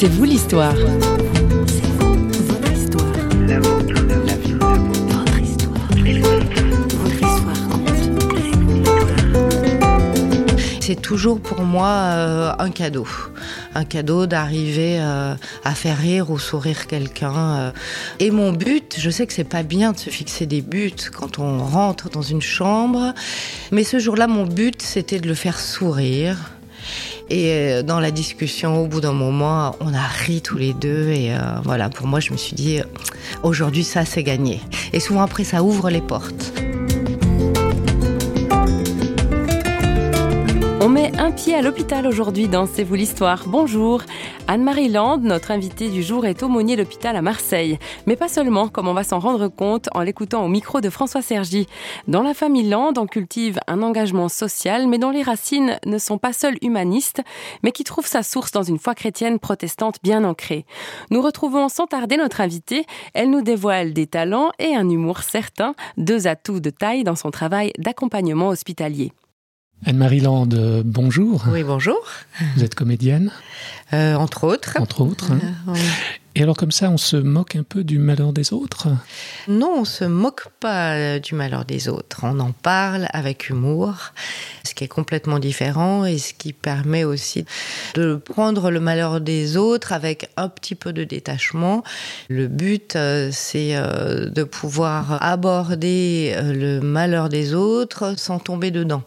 C'est vous l'histoire. C'est toujours pour moi euh, un cadeau. Un cadeau d'arriver euh, à faire rire ou sourire quelqu'un. euh. Et mon but, je sais que c'est pas bien de se fixer des buts quand on rentre dans une chambre, mais ce jour-là, mon but, c'était de le faire sourire. Et euh, dans la discussion, au bout d'un moment, on a ri tous les deux. Et euh, voilà, pour moi, je me suis dit, aujourd'hui, ça, c'est gagné. Et souvent après, ça ouvre les portes. À l'hôpital aujourd'hui dans C'est vous l'histoire. Bonjour. Anne-Marie Land, notre invitée du jour, est aumônier d'hôpital à Marseille. Mais pas seulement, comme on va s'en rendre compte en l'écoutant au micro de François Sergi. Dans la famille Land, on cultive un engagement social, mais dont les racines ne sont pas seules humanistes, mais qui trouve sa source dans une foi chrétienne protestante bien ancrée. Nous retrouvons sans tarder notre invitée. Elle nous dévoile des talents et un humour certain, deux atouts de taille dans son travail d'accompagnement hospitalier. Anne-Marie Land, bonjour. Oui, bonjour. Vous êtes comédienne, Euh, entre autres. entre autres. hein. Euh, oui. Et alors comme ça, on se moque un peu du malheur des autres Non, on se moque pas euh, du malheur des autres. On en parle avec humour, ce qui est complètement différent et ce qui permet aussi de prendre le malheur des autres avec un petit peu de détachement. Le but, c'est de pouvoir aborder le malheur des autres sans tomber dedans.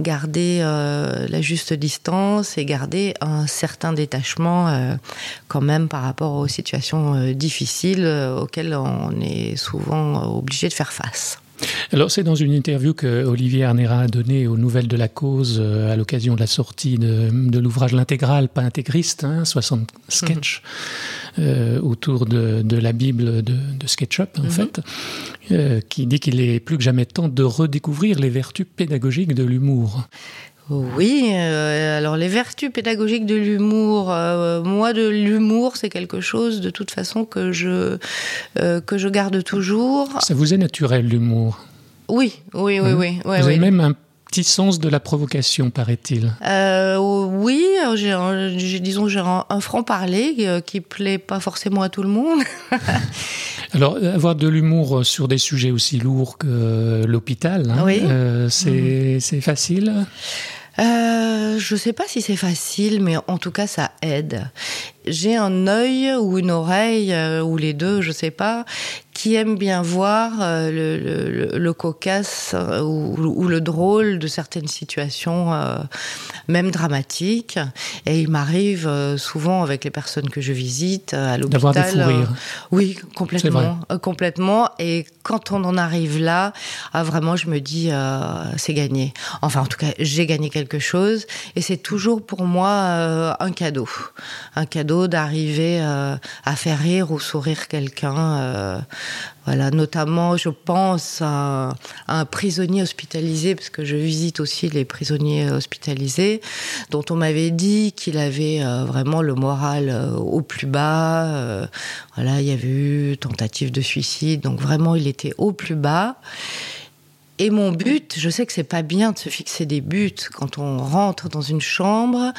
Garder la juste distance et garder un certain détachement euh, quand même par rapport aux situations euh, difficiles euh, auxquelles on est souvent obligé de faire face. Alors c'est dans une interview que Olivier Arnera a donnée aux Nouvelles de la Cause euh, à l'occasion de la sortie de, de l'ouvrage L'intégral, pas intégriste, hein, 60 sketchs euh, autour de, de la Bible de, de SketchUp en Mhm. fait, euh, qui dit qu'il est plus que jamais temps de redécouvrir les vertus pédagogiques de l'humour. Oui, euh, alors les vertus pédagogiques de l'humour, euh, moi de l'humour, c'est quelque chose de toute façon que je euh, que je garde toujours. Ça vous est naturel l'humour? Oui, oui, oui, Mhm. oui, ouais, Vous avez même un petit sens de la provocation, paraît-il. Euh, oui, j'ai, disons j'ai un, un franc parler euh, qui plaît pas forcément à tout le monde. Alors, euh, avoir de l'humour sur des sujets aussi lourds que euh, l'hôpital, hein, Oui. euh, c'est c'est facile? Euh, je sais pas si c'est facile, mais en tout cas ça aide. J'ai un œil ou une oreille euh, ou les deux, je sais pas, qui aime bien voir euh, le, le- le- le cocasse euh, ou, ou le drôle de certaines situations, euh, même dramatiques. Et il m'arrive souvent avec les personnes que je visite à l'hôpital. D'avoir des fous rires. oui, complètement, complètement. Et quand on en arrive là, ah, vraiment, je me dis, euh, c'est gagné. Enfin, en tout cas, j'ai gagné quelque chose. Et c'est toujours pour moi euh, un cadeau, un cadeau d'arriver euh, à faire rire ou sourire quelqu'un. euh, voilà, notamment, je pense à, un prisonnier hospitalisé, parce que je visite aussi les prisonniers hospitalisés, dont on m'avait dit qu'il avait euh, vraiment le moral au plus bas. voilà, il y avait eu tentative de suicide, donc vraiment, il était au plus bas. Et mon but, je sais que c'est pas bien de se fixer des buts quand on rentre dans une chambre,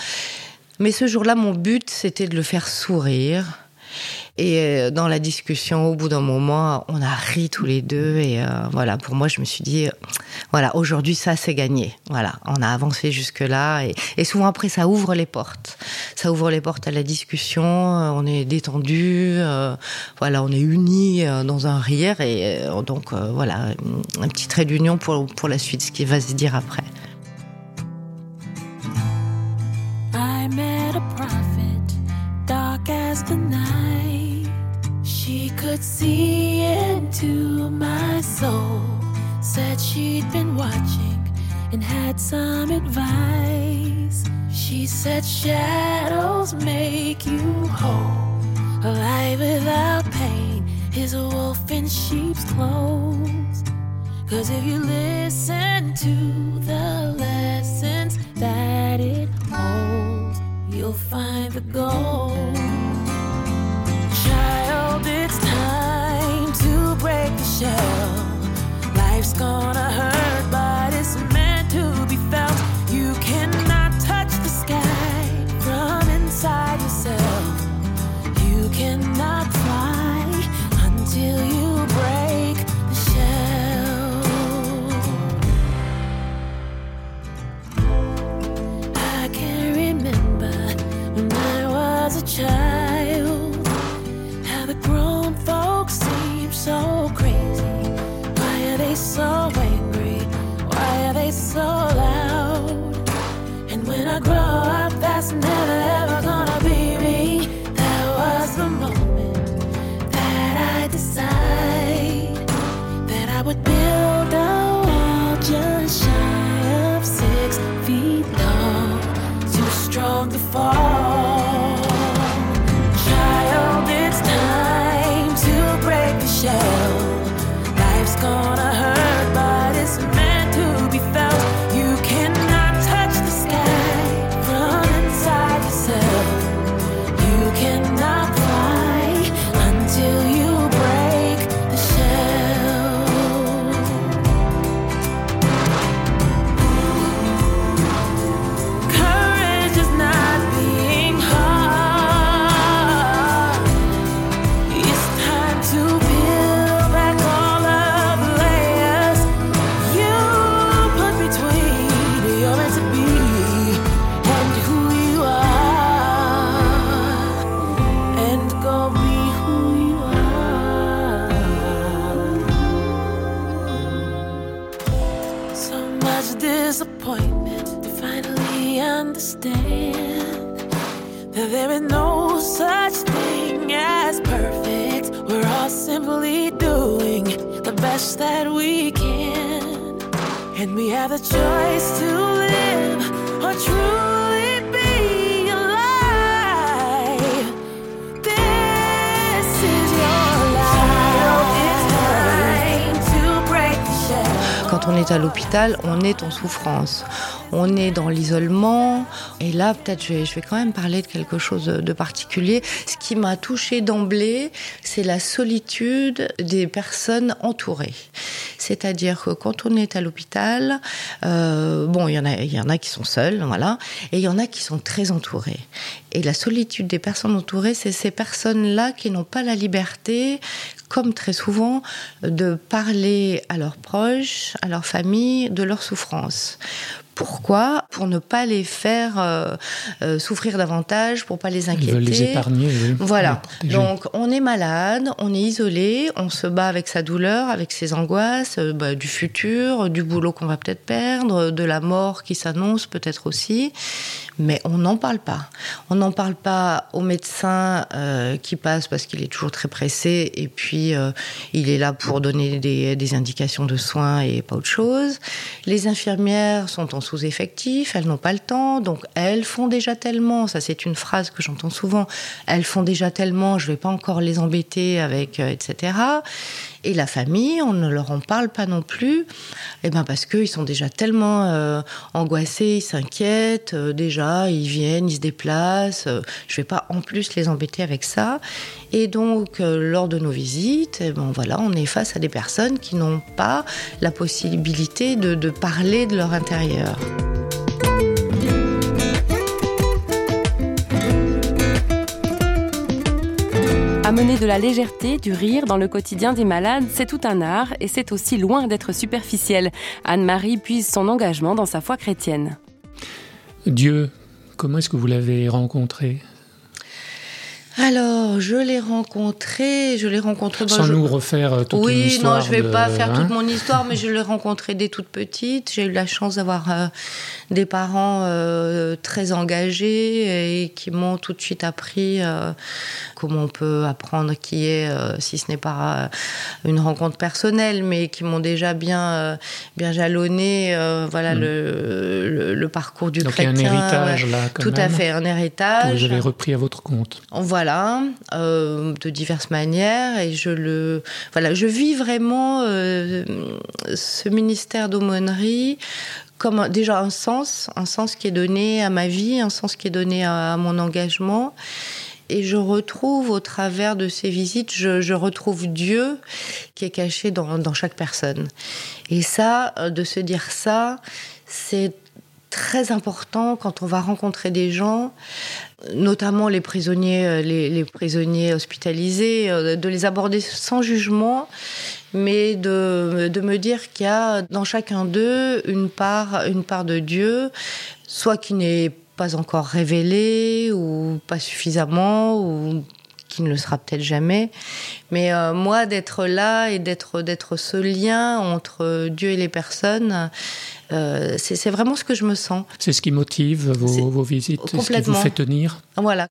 mais ce jour-là, mon but, c'était de le faire sourire. Et euh, dans la discussion, au bout d'un moment, on a ri tous les deux. Et euh, voilà, pour moi, je me suis dit, voilà, aujourd'hui, ça, c'est gagné. Voilà, on a avancé jusque-là. Et, souvent, après, ça ouvre les portes. Ça ouvre les portes à la discussion. euh, On est détendu. voilà, on est unis dans un rire. Et donc, voilà, un petit trait d'union pour, pour la suite, ce qui va se dire après. I met a prophet, dark as the night. She could see into my soul. Said she'd been watching and had some advice. She said shadows make you whole. A life without pain is a wolf in sheep's clothes. Cause if you listen to the fall. There is no such thing as perfect. We're all simply doing the best that we can. And we have the choice to live a truly On est à l'hôpital, on est en souffrance. On est dans l'isolement. Et là, peut-être, je vais, je vais quand même parler de quelque chose de particulier. Ce qui m'a touchée d'emblée, c'est la solitude des personnes entourées. C'est-à-dire que quand on est à l'hôpital, euh, bon, il y en a, il y en a qui sont seuls, voilà, et il y en a qui sont très entourés. Et la solitude des personnes entourées, c'est ces personnes-là qui n'ont pas la liberté, comme très souvent, de parler à leurs proches, à leur famille, de leur souffrance. Pourquoi Pour ne pas les faire euh, euh, souffrir davantage, pour pas les Ils inquiéter. veulent les épargner. oui, Voilà. Donc, on est malade, on est isolé, on se bat avec sa douleur, avec ses angoisses, euh, bah, du futur, du boulot qu'on va peut-être perdre, de la mort qui s'annonce peut-être aussi. Mais on n'en parle pas. On n'en parle pas au médecin euh, qui passe parce qu'il est toujours très pressé et puis euh, il est là pour donner des, des indications de soins et pas autre chose. Les infirmières sont en sous-effectif, elles n'ont pas le temps, donc elles font déjà tellement. Ça, c'est une phrase que j'entends souvent. Elles font déjà tellement, je vais pas encore les embêter avec, euh, etc. Et la famille, on ne leur en parle pas non plus, eh ben parce qu'ils sont déjà tellement euh, angoissés, ils s'inquiètent, euh, déjà ils viennent, ils se déplacent. euh, je vais pas en plus les embêter avec ça. Et donc euh, lors de nos visites, eh ben voilà, on est face à des personnes qui n'ont pas la possibilité de parler de leur intérieur. Amener de la légèreté, du rire dans le quotidien des malades, c'est tout un art et c'est aussi loin d'être superficiel. Anne-Marie puise son engagement dans sa foi chrétienne. Dieu, comment est-ce que vous l'avez rencontré? Alors, je l'ai rencontré, je l'ai rencontré dans Sans je- nous refaire euh, toute une oui, histoire. non, je vais de- pas faire hein toute mon histoire, mais je l'ai rencontré dès toute petite. J'ai eu la chance d'avoir euh, des parents euh, très engagés et qui m'ont tout de suite appris euh, comment on peut apprendre qui est, si ce n'est pas une rencontre personnelle, mais qui m'ont déjà bien, bien jalonné, voilà Mm. le, le, le parcours du Donc il y a un chrétien. héritage là, quand Tout à fait, un héritage. vous avez repris à votre compte. Voilà, euh, de diverses manières, et je le, voilà, je vis vraiment euh, ce ministère d'aumônerie comme déjà un sens, un sens qui est donné à ma vie, un sens qui est donné à, mon engagement. Et je retrouve au travers de ces visites, je, je retrouve Dieu qui est caché dans, dans chaque personne. Et ça, euh, de se dire ça, c'est très important quand on va rencontrer des gens, notamment les prisonniers, euh, les, prisonniers hospitalisés, euh, de les aborder sans jugement, mais de, de me dire qu'il y a dans chacun d'eux une part, une part de Dieu, soit qui n'est pas encore révélée ou pas suffisamment ou qui ne le sera peut-être jamais. Mais euh, moi, d'être là et d'être d'être ce lien entre Dieu et les personnes, euh, c'est vraiment ce que je me sens. C'est ce qui motive vos, vos visites, c'est ce qui vous fait tenir. Voilà.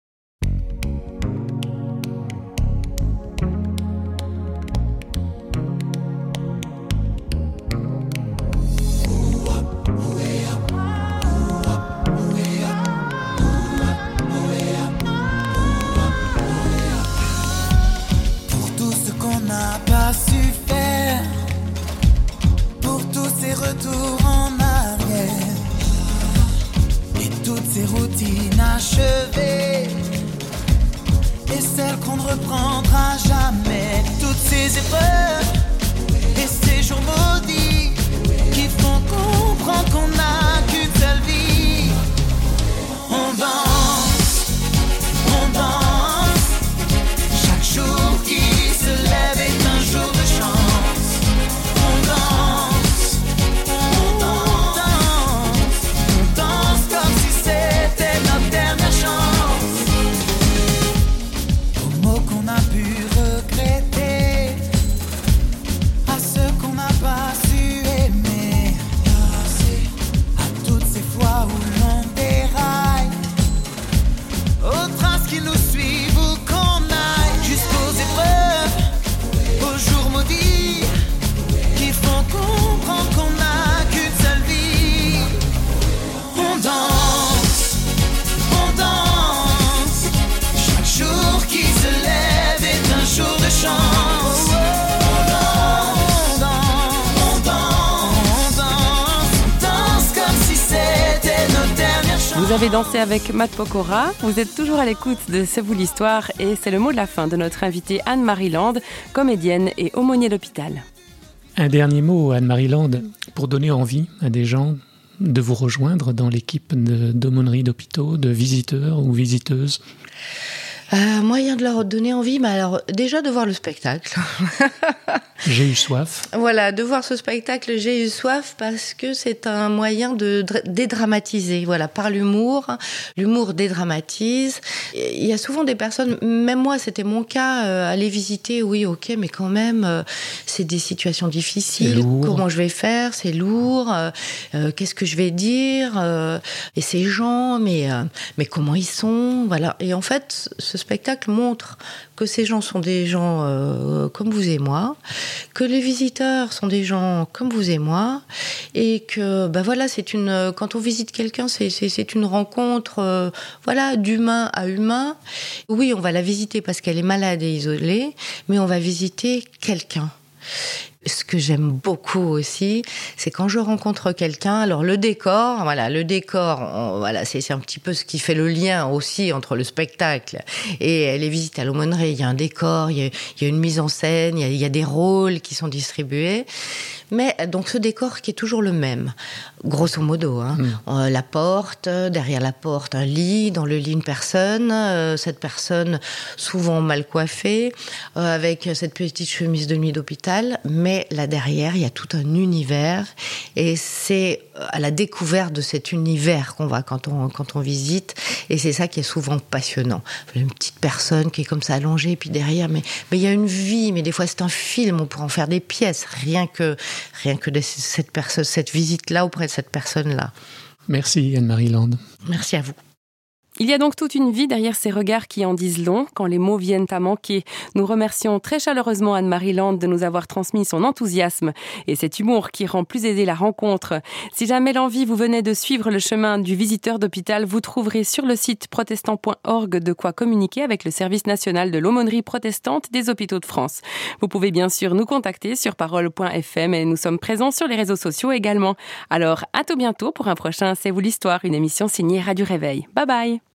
Reprendra jamais, toutes ces épreuves, et ces jours maudits, Vous avez dansé avec Matt Pokora, vous êtes toujours à l'écoute de C'est vous l'histoire et c'est le mot de la fin de notre invitée Anne-Marie Land, comédienne et aumônier d'hôpital. Un dernier mot, Anne-Marie Land, pour donner envie à des gens de vous rejoindre dans l'équipe d'aumônerie d'hôpitaux, de visiteurs ou visiteuses. Euh, moyen de leur donner envie, mais alors déjà de voir le spectacle. J'ai eu soif. Voilà, de voir ce spectacle, j'ai eu soif parce que c'est un moyen de dr- dédramatiser. Voilà, par l'humour, l'humour dédramatise. Il y a souvent des personnes, même moi, c'était mon cas, euh, aller visiter, oui, ok, mais quand même, euh, c'est des situations difficiles. lourd. Comment je vais faire? C'est lourd. Qu'est-ce que je vais dire? Et ces gens, mais mais comment ils sont? Voilà. Et en fait, ce spectacle montre que ces gens sont des gens euh, comme vous et moi, que les visiteurs sont des gens comme vous et moi, et que ben voilà, c'est une quand on visite quelqu'un, c'est une rencontre euh, voilà d'humain à humain. Oui, on va la visiter parce qu'elle est malade et isolée, mais on va visiter quelqu'un. Ce que j'aime beaucoup aussi, c'est quand je rencontre quelqu'un. Alors le décor, voilà, le décor, voilà, c'est un petit peu ce qui fait le lien aussi entre le spectacle et les visites à l'aumônerie. Il y a un décor, il y a, une mise en scène, il y a des rôles qui sont distribués. Mais donc ce décor qui est toujours le même, grosso modo. Hein. Euh, la porte, derrière la porte un lit, dans le lit une personne, euh, cette personne souvent mal coiffée, euh, avec cette petite chemise de nuit d'hôpital. Mais là derrière, il y a tout un univers et c'est à la découverte de cet univers qu'on va quand on, quand on visite. Et c'est ça qui est souvent passionnant. Une petite personne qui est comme ça allongée, et puis derrière, mais mais il y a une vie, mais des fois c'est un film, on pourrait en faire des pièces, rien que, rien que de cette, personne, cette visite-là auprès de cette personne-là. Merci Anne-Marie Land. Merci à vous. Il y a donc toute une vie derrière ces regards qui en disent long quand les mots viennent à manquer. Nous remercions très chaleureusement Anne-Marie Land de nous avoir transmis son enthousiasme et cet humour qui rend plus aisée la rencontre. Si jamais l'envie vous venait de suivre le chemin du visiteur d'hôpital, vous trouverez sur le site protestant.org de quoi communiquer avec le service national de l'aumônerie protestante des hôpitaux de France. Vous pouvez bien sûr nous contacter sur parole.fm et nous sommes présents sur les réseaux sociaux également. Alors à tout bientôt pour un prochain C'est vous l'histoire, une émission signée Radio Réveil. Bye bye